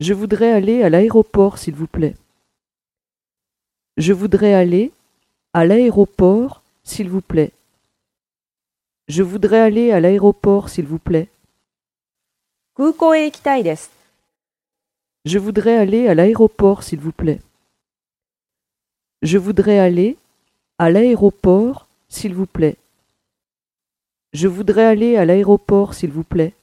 Je voudrais aller à l'aéroport, s'il vous plaît. Je voudrais aller à l'aéroport, s'il vous plaît. Je voudrais aller à l'aéroport, s'il vous plaît. Je voudrais aller à l'aéroport, s'il vous plaît. Je voudrais aller à l'aéroport, s'il vous plaît. Je voudrais aller à l'aéroport, s'il vous plaît.